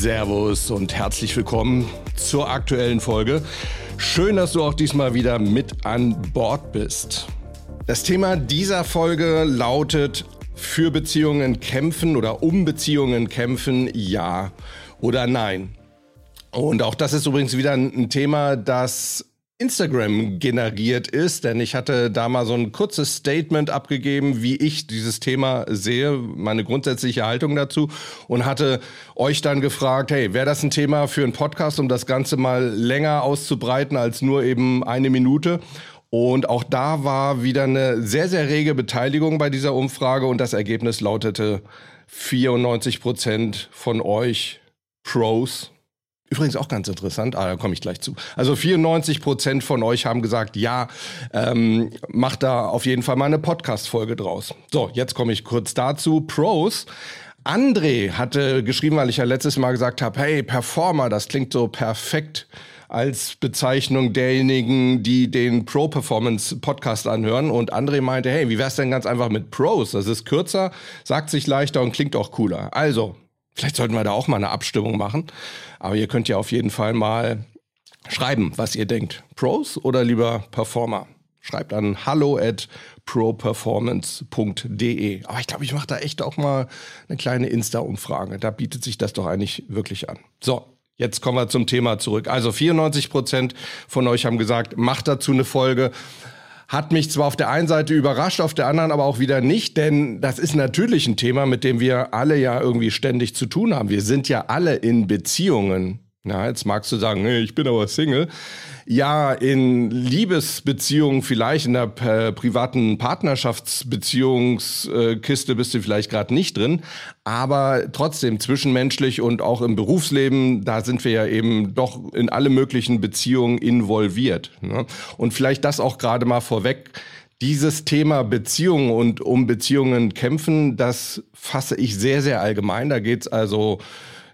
Servus und herzlich willkommen zur aktuellen Folge. Schön, dass du auch diesmal wieder mit an Bord bist. Das Thema dieser Folge lautet für Beziehungen kämpfen oder um Beziehungen kämpfen, ja oder nein. Und auch das ist übrigens wieder ein Thema, das Instagram generiert ist, denn ich hatte da mal so ein kurzes Statement abgegeben, wie ich dieses Thema sehe, meine grundsätzliche Haltung dazu und hatte euch dann gefragt, hey, wäre das ein Thema für einen Podcast, um das Ganze mal länger auszubreiten als nur eben eine Minute? Und auch da war wieder eine sehr, sehr rege Beteiligung bei dieser Umfrage und das Ergebnis lautete 94 Prozent von euch Pros Übrigens auch ganz interessant, ah, da komme ich gleich zu. Also 94 Prozent von euch haben gesagt, ja, ähm, macht da auf jeden Fall mal eine Podcast-Folge draus. So, jetzt komme ich kurz dazu. Pros. André hatte geschrieben, weil ich ja letztes Mal gesagt habe, hey, Performer, das klingt so perfekt als Bezeichnung derjenigen, die den Pro Performance Podcast anhören. Und André meinte, hey, wie wär's denn ganz einfach mit Pros? Das ist kürzer, sagt sich leichter und klingt auch cooler. Also, Vielleicht sollten wir da auch mal eine Abstimmung machen. Aber ihr könnt ja auf jeden Fall mal schreiben, was ihr denkt. Pros oder lieber Performer? Schreibt an hallo at properformance.de. Aber ich glaube, ich mache da echt auch mal eine kleine Insta-Umfrage. Da bietet sich das doch eigentlich wirklich an. So, Jetzt kommen wir zum Thema zurück. Also 94 Prozent von euch haben gesagt, macht dazu eine Folge. Hat mich zwar auf der einen Seite überrascht, auf der anderen aber auch wieder nicht, denn das ist natürlich ein Thema, mit dem wir alle ja irgendwie ständig zu tun haben. Wir sind ja alle in Beziehungen. Na, jetzt magst du sagen, ich bin aber Single. Ja, in Liebesbeziehungen vielleicht, in der äh, privaten Partnerschaftsbeziehungskiste bist du vielleicht gerade nicht drin, aber trotzdem zwischenmenschlich und auch im Berufsleben, da sind wir ja eben doch in alle möglichen Beziehungen involviert. Ne? Und vielleicht das auch gerade mal vorweg. Dieses Thema Beziehungen und um Beziehungen kämpfen, das fasse ich sehr, sehr allgemein. Da geht's also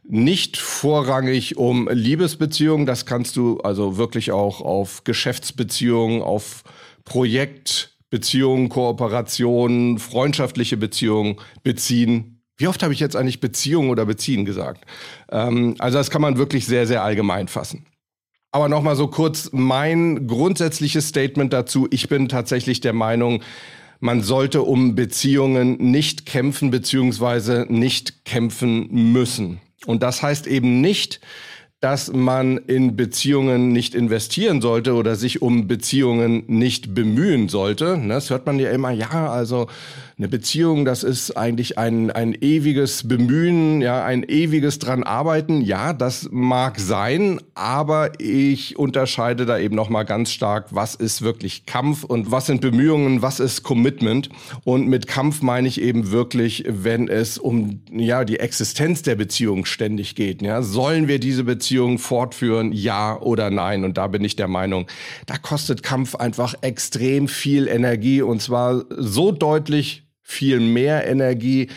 nicht vorrangig um Liebesbeziehungen. Das kannst du also wirklich auch auf Geschäftsbeziehungen, auf Projektbeziehungen, Kooperationen, freundschaftliche Beziehungen beziehen. Wie oft habe ich jetzt eigentlich Beziehung oder beziehen gesagt? Ähm, also das kann man wirklich sehr, sehr allgemein fassen. Aber nochmal so kurz mein grundsätzliches Statement dazu. Ich bin tatsächlich der Meinung, man sollte um Beziehungen nicht kämpfen beziehungsweise nicht kämpfen müssen. Und das heißt eben nicht, dass man in Beziehungen nicht investieren sollte oder sich um Beziehungen nicht bemühen sollte. Das hört man ja immer, ja, also eine Beziehung, das ist eigentlich ein, ein ewiges Bemühen, ja, ein ewiges dran arbeiten. Ja, das mag sein, aber ich unterscheide da eben nochmal ganz stark, was ist wirklich Kampf und was sind Bemühungen, was ist Commitment. Und mit Kampf meine ich eben wirklich, wenn es um, ja, die Existenz der Beziehung ständig geht. Ja, sollen wir diese Beziehung fortführen? Ja oder nein? Und da bin ich der Meinung, da kostet Kampf einfach extrem viel Energie und zwar so deutlich viel mehr Energie,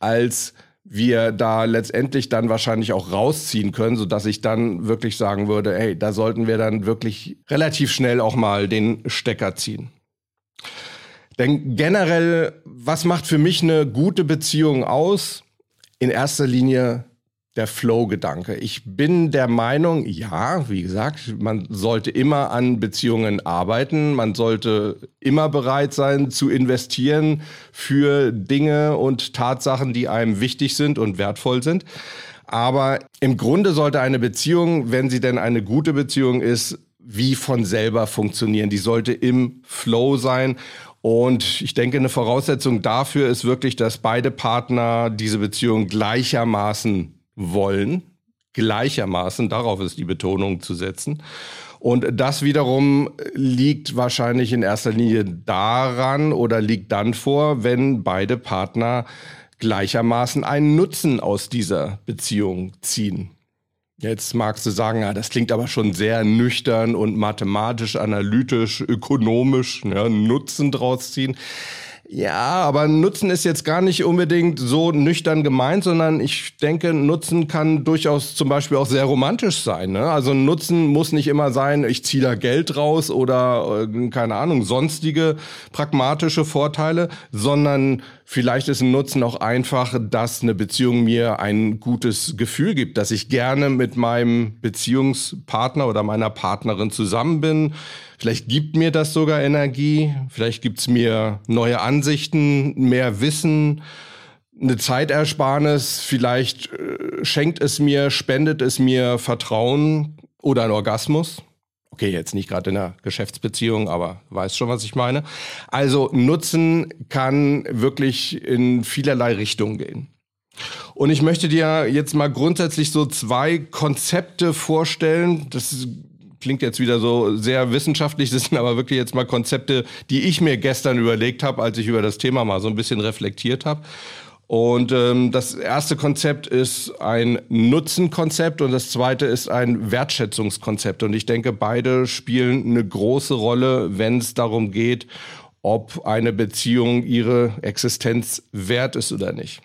als wir da letztendlich dann wahrscheinlich auch rausziehen können, so dass ich dann wirklich sagen würde, hey, da sollten wir dann wirklich relativ schnell auch mal den Stecker ziehen. Denn generell, was macht für mich eine gute Beziehung aus? In erster Linie der Flow-Gedanke. Ich bin der Meinung, ja, wie gesagt, man sollte immer an Beziehungen arbeiten, man sollte immer bereit sein zu investieren für Dinge und Tatsachen, die einem wichtig sind und wertvoll sind. Aber im Grunde sollte eine Beziehung, wenn sie denn eine gute Beziehung ist, wie von selber funktionieren. Die sollte im Flow sein und ich denke, eine Voraussetzung dafür ist wirklich, dass beide Partner diese Beziehung gleichermaßen wollen, gleichermaßen, darauf ist die Betonung zu setzen. Und das wiederum liegt wahrscheinlich in erster Linie daran oder liegt dann vor, wenn beide Partner gleichermaßen einen Nutzen aus dieser Beziehung ziehen. Jetzt magst du sagen, ja, das klingt aber schon sehr nüchtern und mathematisch, analytisch, ökonomisch, ja, Nutzen draus ziehen. Ja, aber Nutzen ist jetzt gar nicht unbedingt so nüchtern gemeint, sondern ich denke, Nutzen kann durchaus zum Beispiel auch sehr romantisch sein. Ne? Also Nutzen muss nicht immer sein, ich ziehe da Geld raus oder äh, keine Ahnung, sonstige pragmatische Vorteile, sondern Vielleicht ist ein Nutzen auch einfach, dass eine Beziehung mir ein gutes Gefühl gibt, dass ich gerne mit meinem Beziehungspartner oder meiner Partnerin zusammen bin. Vielleicht gibt mir das sogar Energie, vielleicht gibt's mir neue Ansichten, mehr Wissen, eine Zeitersparnis, vielleicht äh, schenkt es mir, spendet es mir Vertrauen oder ein Orgasmus. Okay, jetzt nicht gerade in einer Geschäftsbeziehung, aber weißt schon, was ich meine. Also Nutzen kann wirklich in vielerlei Richtungen gehen. Und ich möchte dir jetzt mal grundsätzlich so zwei Konzepte vorstellen. Das klingt jetzt wieder so sehr wissenschaftlich, das sind aber wirklich jetzt mal Konzepte, die ich mir gestern überlegt habe, als ich über das Thema mal so ein bisschen reflektiert habe. Und ähm, das erste Konzept ist ein Nutzenkonzept und das zweite ist ein Wertschätzungskonzept. Und ich denke, beide spielen eine große Rolle, wenn es darum geht, ob eine Beziehung ihre Existenz wert ist oder nicht.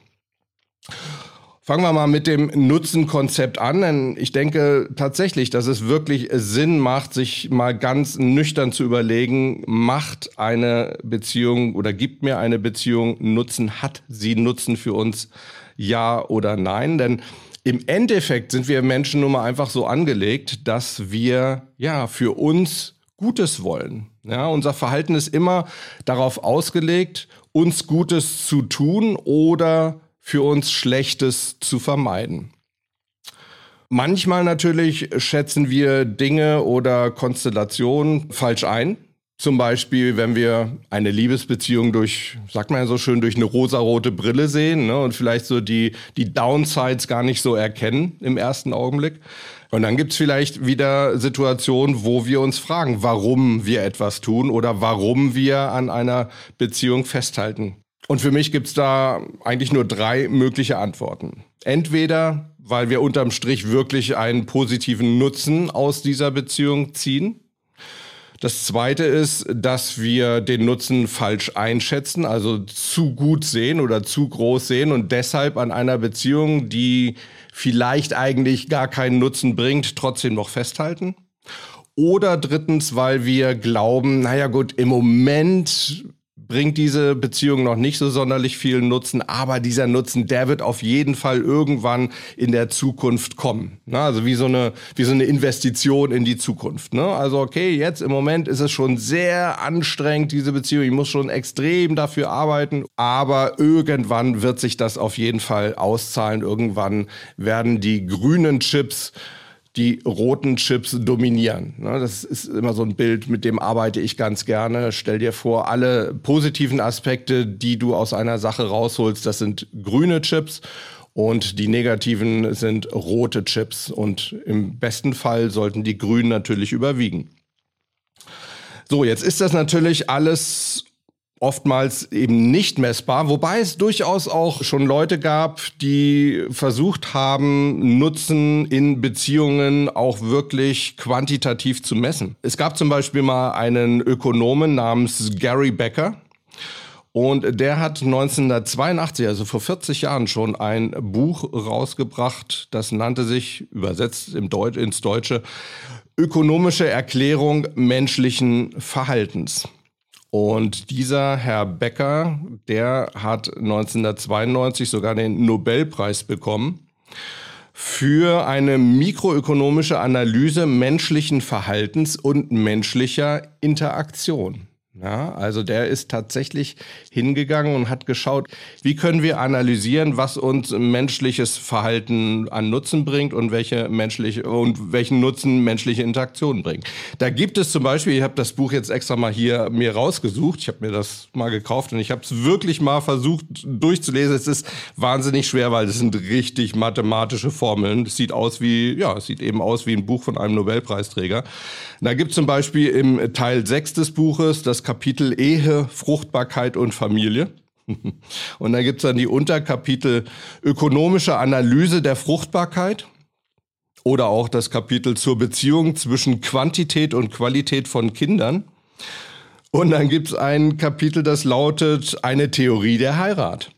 Fangen wir mal mit dem Nutzenkonzept an, denn ich denke tatsächlich, dass es wirklich Sinn macht, sich mal ganz nüchtern zu überlegen, macht eine Beziehung oder gibt mir eine Beziehung Nutzen, hat sie Nutzen für uns, ja oder nein? Denn im Endeffekt sind wir Menschen nun mal einfach so angelegt, dass wir ja für uns Gutes wollen. Ja, unser Verhalten ist immer darauf ausgelegt, uns Gutes zu tun oder für uns Schlechtes zu vermeiden. Manchmal natürlich schätzen wir Dinge oder Konstellationen falsch ein. Zum Beispiel, wenn wir eine Liebesbeziehung durch, sagt man ja so schön, durch eine rosarote Brille sehen ne, und vielleicht so die, die Downsides gar nicht so erkennen im ersten Augenblick. Und dann gibt's vielleicht wieder Situationen, wo wir uns fragen, warum wir etwas tun oder warum wir an einer Beziehung festhalten. Und für mich gibt's da eigentlich nur drei mögliche Antworten. Entweder, weil wir unterm Strich wirklich einen positiven Nutzen aus dieser Beziehung ziehen. Das zweite ist, dass wir den Nutzen falsch einschätzen, also zu gut sehen oder zu groß sehen und deshalb an einer Beziehung, die vielleicht eigentlich gar keinen Nutzen bringt, trotzdem noch festhalten. Oder drittens, weil wir glauben, naja gut, im Moment bringt diese Beziehung noch nicht so sonderlich viel Nutzen, aber dieser Nutzen, der wird auf jeden Fall irgendwann in der Zukunft kommen. Ne? Also wie so eine wie so eine Investition in die Zukunft. Ne? Also okay, jetzt im Moment ist es schon sehr anstrengend diese Beziehung. Ich muss schon extrem dafür arbeiten, aber irgendwann wird sich das auf jeden Fall auszahlen. Irgendwann werden die grünen Chips die roten Chips dominieren. Ne, das ist immer so ein Bild, mit dem arbeite ich ganz gerne. Stell dir vor, alle positiven Aspekte, die du aus einer Sache rausholst, das sind grüne Chips. Und die negativen sind rote Chips. Und im besten Fall sollten die grünen natürlich überwiegen. So, jetzt ist das natürlich alles oftmals eben nicht messbar, wobei es durchaus auch schon Leute gab, die versucht haben, Nutzen in Beziehungen auch wirklich quantitativ zu messen. Es gab zum Beispiel mal einen Ökonomen namens Gary Becker. Und der hat 1982, also vor 40 Jahren schon, ein Buch rausgebracht, das nannte sich, übersetzt im Deut ins Deutsche, Ökonomische Erklärung menschlichen Verhaltens. Und dieser Herr Becker, der hat 1992 sogar den Nobelpreis bekommen für eine mikroökonomische Analyse menschlichen Verhaltens und menschlicher Interaktion. Ja, also der ist tatsächlich hingegangen und hat geschaut, wie können wir analysieren, was uns menschliches Verhalten an Nutzen bringt und welche menschliche und welchen Nutzen menschliche Interaktionen bringen. Da gibt es zum Beispiel, ich habe das Buch jetzt extra mal hier mir rausgesucht, ich habe mir das mal gekauft und ich habe es wirklich mal versucht durchzulesen. Es ist wahnsinnig schwer, weil es sind richtig mathematische Formeln. Es sieht aus wie, ja, es sieht eben aus wie ein Buch von einem Nobelpreisträger. Da gibt es zum Beispiel im Teil 6 des Buches das Kapitel Ehe, Fruchtbarkeit und Familie. Und da gibt's dann die Unterkapitel ökonomische Analyse der Fruchtbarkeit oder auch das Kapitel zur Beziehung zwischen Quantität und Qualität von Kindern. Und dann gibt es ein Kapitel, das lautet eine Theorie der Heirat.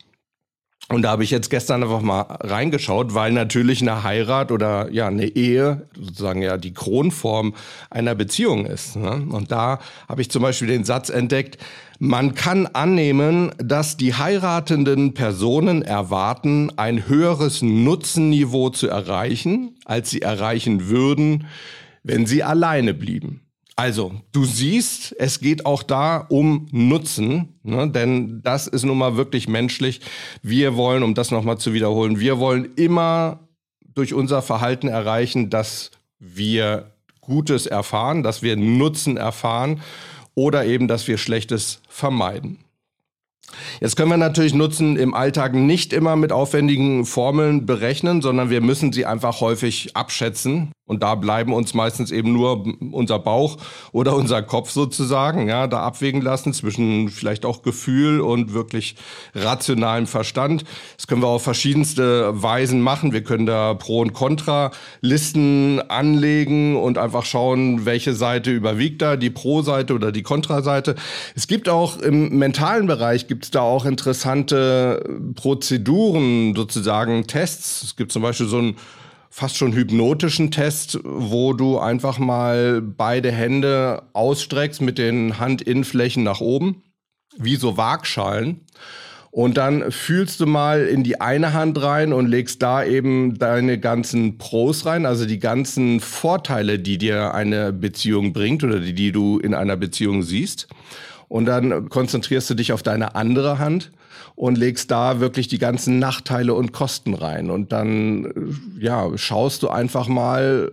Und da habe ich jetzt gestern einfach mal reingeschaut, weil natürlich eine Heirat oder ja eine Ehe sozusagen ja die Kronform einer Beziehung ist. Ne? Und da habe ich zum Beispiel den Satz entdeckt, man kann annehmen, dass die heiratenden Personen erwarten, ein höheres Nutzenniveau zu erreichen, als sie erreichen würden, wenn sie alleine blieben. Also, du siehst, es geht auch da um Nutzen, ne? denn das ist nun mal wirklich menschlich. Wir wollen, um das nochmal zu wiederholen, wir wollen immer durch unser Verhalten erreichen, dass wir Gutes erfahren, dass wir Nutzen erfahren oder eben, dass wir Schlechtes vermeiden. Jetzt können wir natürlich Nutzen im Alltag nicht immer mit aufwendigen Formeln berechnen, sondern wir müssen sie einfach häufig abschätzen. Und da bleiben uns meistens eben nur unser Bauch oder unser Kopf sozusagen, ja, da abwägen lassen zwischen vielleicht auch Gefühl und wirklich rationalem Verstand. Das können wir auf verschiedenste Weisen machen. Wir können da Pro- und Contra-Listen anlegen und einfach schauen, welche Seite überwiegt da, die Pro-Seite oder die Kontra-Seite. Es gibt auch im mentalen Bereich gibt es da auch interessante Prozeduren, sozusagen Tests. Es gibt zum Beispiel so ein fast schon hypnotischen Test, wo du einfach mal beide Hände ausstreckst mit den Handinnenflächen nach oben, wie so Waagschalen. Und dann fühlst du mal in die eine Hand rein und legst da eben deine ganzen Pros rein, also die ganzen Vorteile, die dir eine Beziehung bringt oder die, die du in einer Beziehung siehst. Und dann konzentrierst du dich auf deine andere Hand und legst da wirklich die ganzen Nachteile und Kosten rein. Und dann, äh, ja, schaust du einfach mal,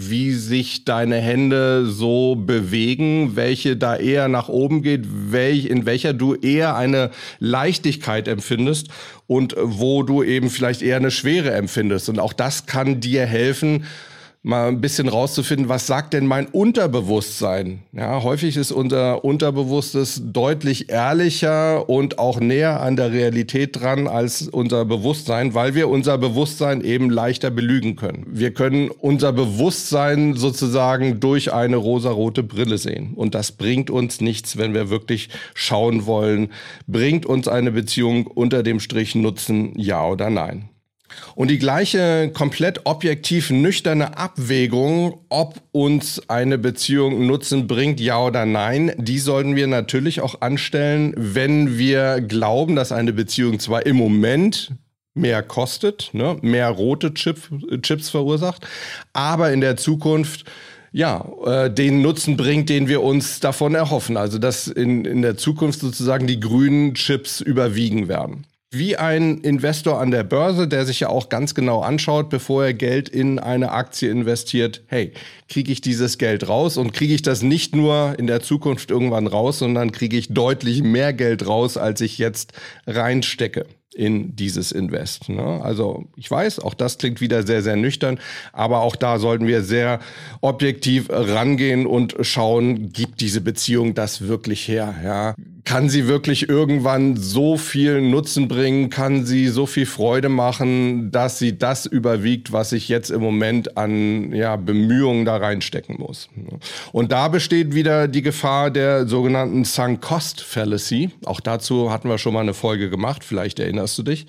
wie sich deine Hände so bewegen, welche da eher nach oben geht, welch, in welcher du eher eine Leichtigkeit empfindest und wo du eben vielleicht eher eine Schwere empfindest. Und auch das kann dir helfen, mal ein bisschen rauszufinden, was sagt denn mein Unterbewusstsein? Ja, häufig ist unser Unterbewusstes deutlich ehrlicher und auch näher an der Realität dran als unser Bewusstsein, weil wir unser Bewusstsein eben leichter belügen können. Wir können unser Bewusstsein sozusagen durch eine rosarote Brille sehen. Und das bringt uns nichts, wenn wir wirklich schauen wollen, bringt uns eine Beziehung unter dem Strich Nutzen, ja oder nein? Und die gleiche komplett objektiv nüchterne Abwägung, ob uns eine Beziehung Nutzen bringt, ja oder nein, die sollten wir natürlich auch anstellen, wenn wir glauben, dass eine Beziehung zwar im Moment mehr kostet, ne, mehr rote Chip, Chips verursacht, aber in der Zukunft ja, äh, den Nutzen bringt, den wir uns davon erhoffen. Also dass in, in der Zukunft sozusagen die grünen Chips überwiegen werden wie ein Investor an der Börse, der sich ja auch ganz genau anschaut, bevor er Geld in eine Aktie investiert, hey, kriege ich dieses Geld raus? Und kriege ich das nicht nur in der Zukunft irgendwann raus, sondern kriege ich deutlich mehr Geld raus, als ich jetzt reinstecke in dieses Invest. Ne? Also ich weiß, auch das klingt wieder sehr, sehr nüchtern, aber auch da sollten wir sehr objektiv rangehen und schauen, gibt diese Beziehung das wirklich her? Ja? kann sie wirklich irgendwann so viel Nutzen bringen, kann sie so viel Freude machen, dass sie das überwiegt, was ich jetzt im Moment an ja, Bemühungen da reinstecken muss. Und da besteht wieder die Gefahr der sogenannten Sunk Cost Fallacy. Auch dazu hatten wir schon mal eine Folge gemacht, vielleicht erinnerst du dich.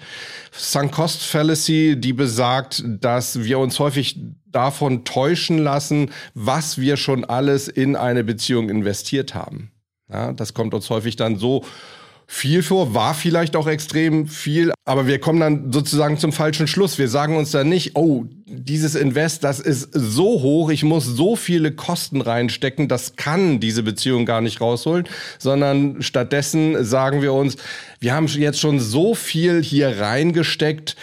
Sunk Cost Fallacy, die besagt, dass wir uns häufig davon täuschen lassen, was wir schon alles in eine Beziehung investiert haben. Ja, das kommt uns häufig dann so viel vor, war vielleicht auch extrem viel, aber wir kommen dann sozusagen zum falschen Schluss. Wir sagen uns dann nicht, oh, dieses Invest, das ist so hoch, ich muss so viele Kosten reinstecken, das kann diese Beziehung gar nicht rausholen, sondern stattdessen sagen wir uns, wir haben jetzt schon so viel hier reingesteckt,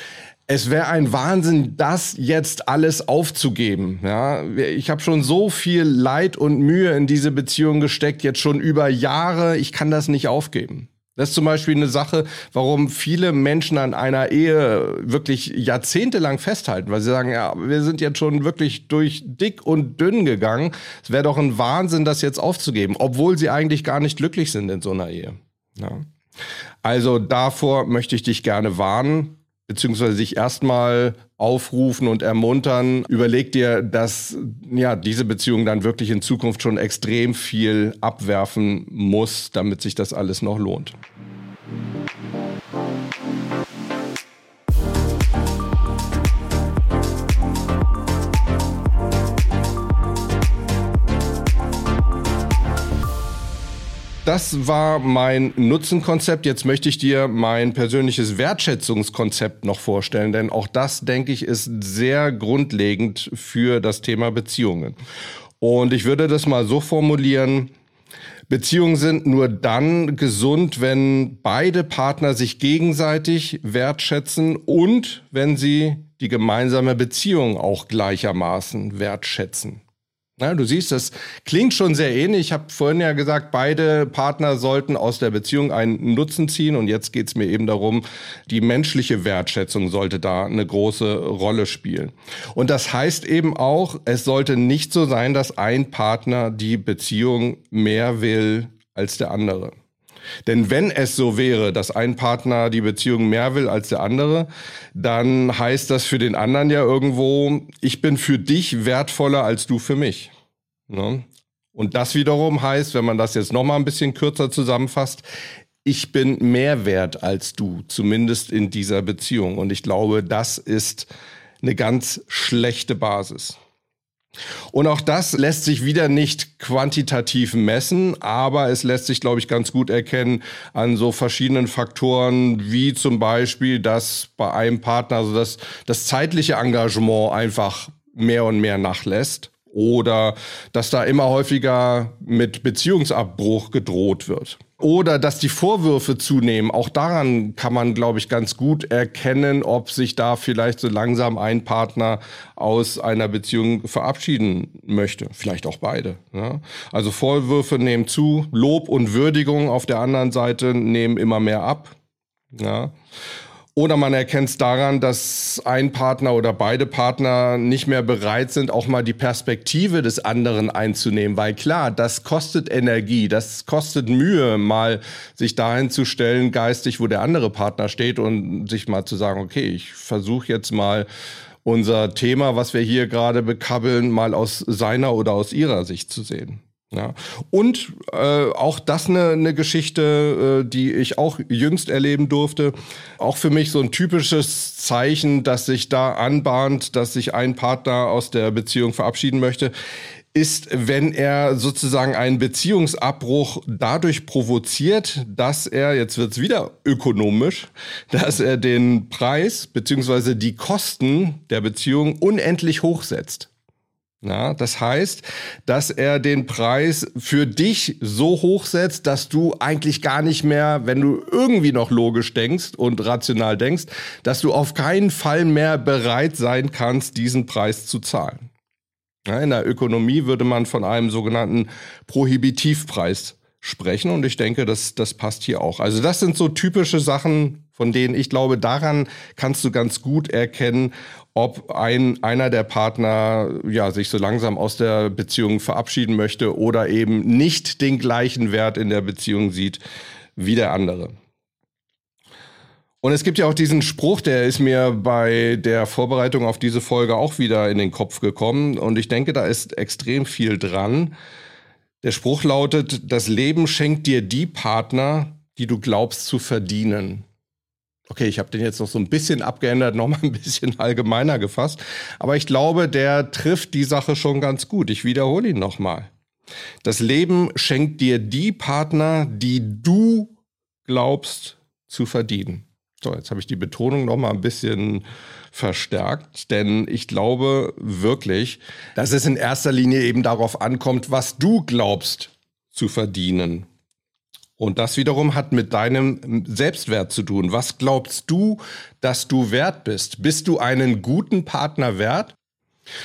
es wäre ein Wahnsinn, das jetzt alles aufzugeben. Ja, ich habe schon so viel Leid und Mühe in diese Beziehung gesteckt, jetzt schon über Jahre. Ich kann das nicht aufgeben. Das ist zum Beispiel eine Sache, warum viele Menschen an einer Ehe wirklich jahrzehntelang festhalten, weil sie sagen, ja, wir sind jetzt schon wirklich durch dick und dünn gegangen. Es wäre doch ein Wahnsinn, das jetzt aufzugeben, obwohl sie eigentlich gar nicht glücklich sind in so einer Ehe. Ja. Also davor möchte ich dich gerne warnen beziehungsweise sich erstmal aufrufen und ermuntern. Überleg dir, dass ja diese Beziehung dann wirklich in Zukunft schon extrem viel abwerfen muss, damit sich das alles noch lohnt. Das war mein Nutzenkonzept. Jetzt möchte ich dir mein persönliches Wertschätzungskonzept noch vorstellen, denn auch das, denke ich, ist sehr grundlegend für das Thema Beziehungen. Und ich würde das mal so formulieren, Beziehungen sind nur dann gesund, wenn beide Partner sich gegenseitig wertschätzen und wenn sie die gemeinsame Beziehung auch gleichermaßen wertschätzen. Na, du siehst, das klingt schon sehr ähnlich. Ich habe vorhin ja gesagt, beide Partner sollten aus der Beziehung einen Nutzen ziehen. Und jetzt geht es mir eben darum, die menschliche Wertschätzung sollte da eine große Rolle spielen. Und das heißt eben auch, es sollte nicht so sein, dass ein Partner die Beziehung mehr will als der andere. Denn wenn es so wäre, dass ein Partner die Beziehung mehr will als der andere, dann heißt das für den anderen ja irgendwo, ich bin für dich wertvoller als du für mich. Ne? Und das wiederum heißt, wenn man das jetzt nochmal ein bisschen kürzer zusammenfasst, ich bin mehr wert als du, zumindest in dieser Beziehung. Und ich glaube, das ist eine ganz schlechte Basis. Und auch das lässt sich wieder nicht quantitativ messen, aber es lässt sich, glaube ich, ganz gut erkennen an so verschiedenen Faktoren, wie zum Beispiel, dass bei einem Partner also das, das zeitliche Engagement einfach mehr und mehr nachlässt oder dass da immer häufiger mit Beziehungsabbruch gedroht wird. Oder dass die Vorwürfe zunehmen. Auch daran kann man, glaube ich, ganz gut erkennen, ob sich da vielleicht so langsam ein Partner aus einer Beziehung verabschieden möchte. Vielleicht auch beide. Ja? Also Vorwürfe nehmen zu, Lob und Würdigung auf der anderen Seite nehmen immer mehr ab. Ja? Oder man erkennt es daran, dass ein Partner oder beide Partner nicht mehr bereit sind, auch mal die Perspektive des anderen einzunehmen. Weil klar, das kostet Energie, das kostet Mühe, mal sich dahin zu stellen, geistig, wo der andere Partner steht und sich mal zu sagen, okay, ich versuche jetzt mal unser Thema, was wir hier gerade bekabbeln, mal aus seiner oder aus ihrer Sicht zu sehen. Ja. Und äh, auch das eine, eine Geschichte, äh, die ich auch jüngst erleben durfte. Auch für mich so ein typisches Zeichen, dass sich da anbahnt, dass sich ein Partner aus der Beziehung verabschieden möchte, ist, wenn er sozusagen einen Beziehungsabbruch dadurch provoziert, dass er, jetzt wird's wieder ökonomisch, dass er den Preis beziehungsweise die Kosten der Beziehung unendlich hochsetzt. Ja, das heißt, dass er den Preis für dich so hoch setzt, dass du eigentlich gar nicht mehr, wenn du irgendwie noch logisch denkst und rational denkst, dass du auf keinen Fall mehr bereit sein kannst, diesen Preis zu zahlen. Ja, in der Ökonomie würde man von einem sogenannten Prohibitivpreis sprechen und ich denke, das, das passt hier auch. Also das sind so typische Sachen, von denen ich glaube, daran kannst du ganz gut erkennen, ob ein, einer der Partner ja, sich so langsam aus der Beziehung verabschieden möchte oder eben nicht den gleichen Wert in der Beziehung sieht wie der andere. Und es gibt ja auch diesen Spruch, der ist mir bei der Vorbereitung auf diese Folge auch wieder in den Kopf gekommen. Und ich denke, da ist extrem viel dran. Der Spruch lautet, das Leben schenkt dir die Partner, die du glaubst zu verdienen. Okay, ich habe den jetzt noch so ein bisschen abgeändert, noch mal ein bisschen allgemeiner gefasst, aber ich glaube, der trifft die Sache schon ganz gut. Ich wiederhole ihn noch mal. Das Leben schenkt dir die Partner, die du glaubst zu verdienen. So, jetzt habe ich die Betonung noch mal ein bisschen verstärkt, denn ich glaube wirklich, dass es in erster Linie eben darauf ankommt, was du glaubst zu verdienen. Und das wiederum hat mit deinem Selbstwert zu tun. Was glaubst du, dass du wert bist? Bist du einen guten Partner wert?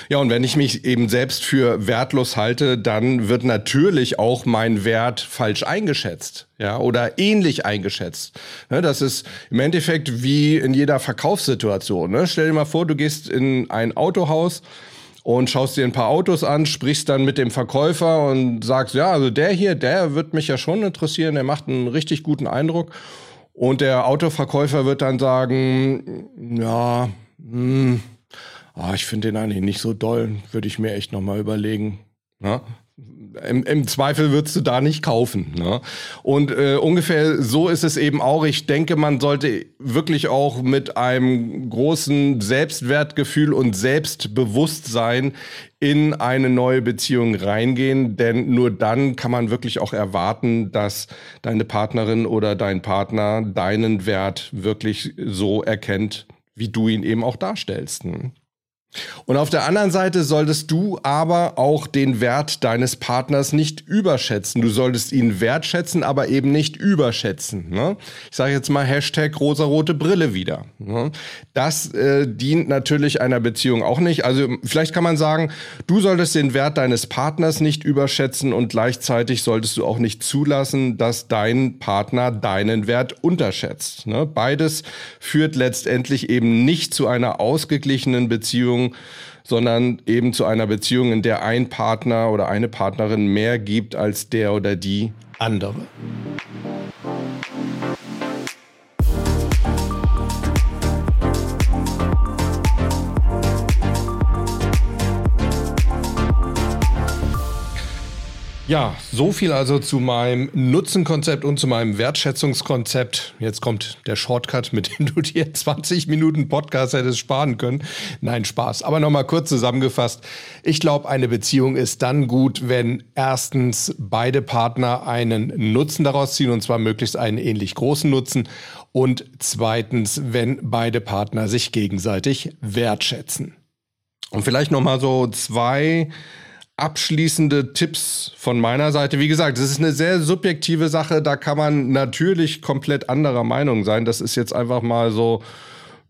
Ja, und wenn ich mich eben selbst für wertlos halte, dann wird natürlich auch mein Wert falsch eingeschätzt, ja, oder ähnlich eingeschätzt. Das ist im Endeffekt wie in jeder Verkaufssituation. Ne? Stell dir mal vor, du gehst in ein Autohaus und schaust dir ein paar Autos an, sprichst dann mit dem Verkäufer und sagst, ja, also der hier, der wird mich ja schon interessieren, der macht einen richtig guten Eindruck. Und der Autoverkäufer wird dann sagen, ja, mh, oh, ich finde den eigentlich nicht so doll, würde ich mir echt nochmal überlegen. Ja? Im, Im, Zweifel würdest du da nicht kaufen. Ne? Und äh, ungefähr so ist es eben auch. Ich denke, man sollte wirklich auch mit einem großen Selbstwertgefühl und Selbstbewusstsein in eine neue Beziehung reingehen, denn nur dann kann man wirklich auch erwarten, dass deine Partnerin oder dein Partner deinen Wert wirklich so erkennt, wie du ihn eben auch darstellst. Ne? Und auf der anderen Seite solltest du aber auch den Wert deines Partners nicht überschätzen. Du solltest ihn wertschätzen, aber eben nicht überschätzen. Ne? Ich sage jetzt mal Hashtag rosarote Brille wieder. Ne? Das äh, dient natürlich einer Beziehung auch nicht. Also vielleicht kann man sagen, du solltest den Wert deines Partners nicht überschätzen und gleichzeitig solltest du auch nicht zulassen, dass dein Partner deinen Wert unterschätzt. Ne? Beides führt letztendlich eben nicht zu einer ausgeglichenen Beziehung Beziehung, sondern eben zu einer Beziehung, in der ein Partner oder eine Partnerin mehr gibt als der oder die andere. Ja, so viel also zu meinem Nutzenkonzept und zu meinem Wertschätzungskonzept. Jetzt kommt der Shortcut, mit dem du dir 20 Minuten Podcast hättest sparen können. Nein, Spaß. Aber nochmal kurz zusammengefasst. Ich glaube, eine Beziehung ist dann gut, wenn erstens beide Partner einen Nutzen daraus ziehen und zwar möglichst einen ähnlich großen Nutzen und zweitens, wenn beide Partner sich gegenseitig wertschätzen. Und vielleicht nochmal so zwei abschließende Tipps von meiner Seite. Wie gesagt, das ist eine sehr subjektive Sache. Da kann man natürlich komplett anderer Meinung sein. Das ist jetzt einfach mal so,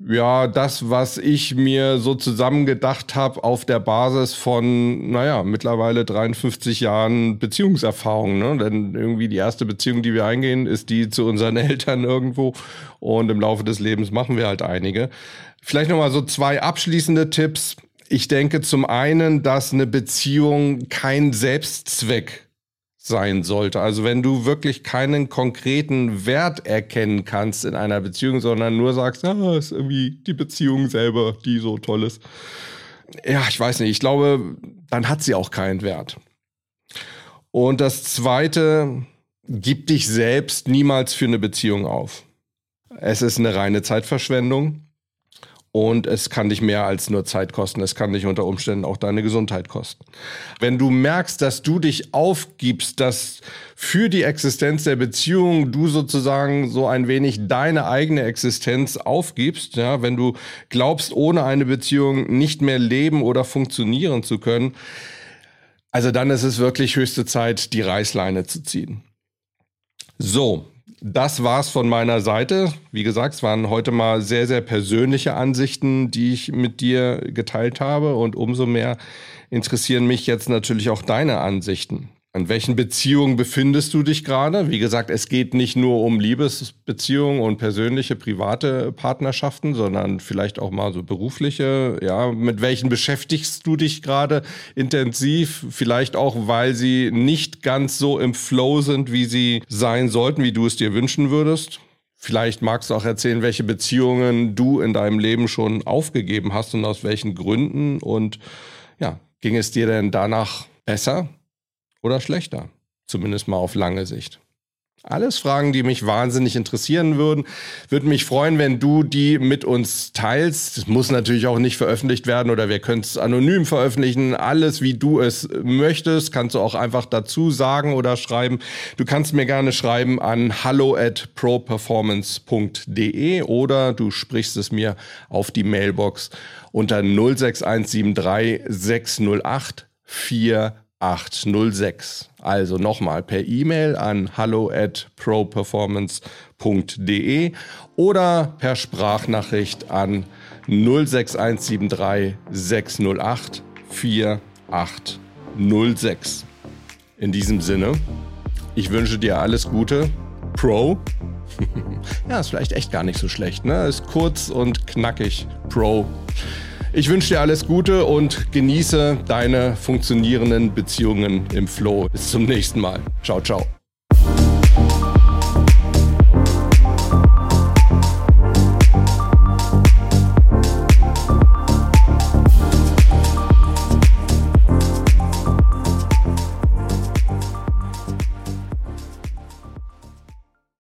ja, das, was ich mir so zusammengedacht habe auf der Basis von, naja, mittlerweile 53 Jahren Beziehungserfahrung. Ne? Denn irgendwie die erste Beziehung, die wir eingehen, ist die zu unseren Eltern irgendwo. Und im Laufe des Lebens machen wir halt einige. Vielleicht nochmal so zwei abschließende Tipps. Ich denke zum einen, dass eine Beziehung kein Selbstzweck sein sollte. Also wenn du wirklich keinen konkreten Wert erkennen kannst in einer Beziehung, sondern nur sagst, ah, ist irgendwie die Beziehung selber, die so toll ist. Ja, ich weiß nicht. Ich glaube, dann hat sie auch keinen Wert. Und das zweite, gib dich selbst niemals für eine Beziehung auf. Es ist eine reine Zeitverschwendung. Und es kann dich mehr als nur Zeit kosten. Es kann dich unter Umständen auch deine Gesundheit kosten. Wenn du merkst, dass du dich aufgibst, dass für die Existenz der Beziehung du sozusagen so ein wenig deine eigene Existenz aufgibst, ja, wenn du glaubst, ohne eine Beziehung nicht mehr leben oder funktionieren zu können, also dann ist es wirklich höchste Zeit, die Reißleine zu ziehen. So, das war's von meiner Seite. Wie gesagt, es waren heute mal sehr, sehr persönliche Ansichten, die ich mit dir geteilt habe. Und umso mehr interessieren mich jetzt natürlich auch deine Ansichten. In welchen Beziehungen befindest du dich gerade? Wie gesagt, es geht nicht nur um Liebesbeziehungen und persönliche, private Partnerschaften, sondern vielleicht auch mal so berufliche. Ja, mit welchen beschäftigst du dich gerade intensiv? Vielleicht auch, weil sie nicht ganz so im Flow sind, wie sie sein sollten, wie du es dir wünschen würdest. Vielleicht magst du auch erzählen, welche Beziehungen du in deinem Leben schon aufgegeben hast und aus welchen Gründen. Und ja, ging es dir denn danach besser? Oder schlechter. Zumindest mal auf lange Sicht. Alles Fragen, die mich wahnsinnig interessieren würden. Würde mich freuen, wenn du die mit uns teilst. Es muss natürlich auch nicht veröffentlicht werden oder wir können es anonym veröffentlichen. Alles, wie du es möchtest, kannst du auch einfach dazu sagen oder schreiben. Du kannst mir gerne schreiben an hallo at properformance.de oder du sprichst es mir auf die Mailbox unter 06173 608 4 806. Also nochmal per E-Mail an hallo at properformance.de oder per Sprachnachricht an 06173 608 4806. In diesem Sinne, ich wünsche dir alles Gute. Pro. ja, ist vielleicht echt gar nicht so schlecht, ne? Ist kurz und knackig. Pro. Ich wünsche dir alles Gute und genieße deine funktionierenden Beziehungen im Flow. Bis zum nächsten Mal. Ciao, ciao.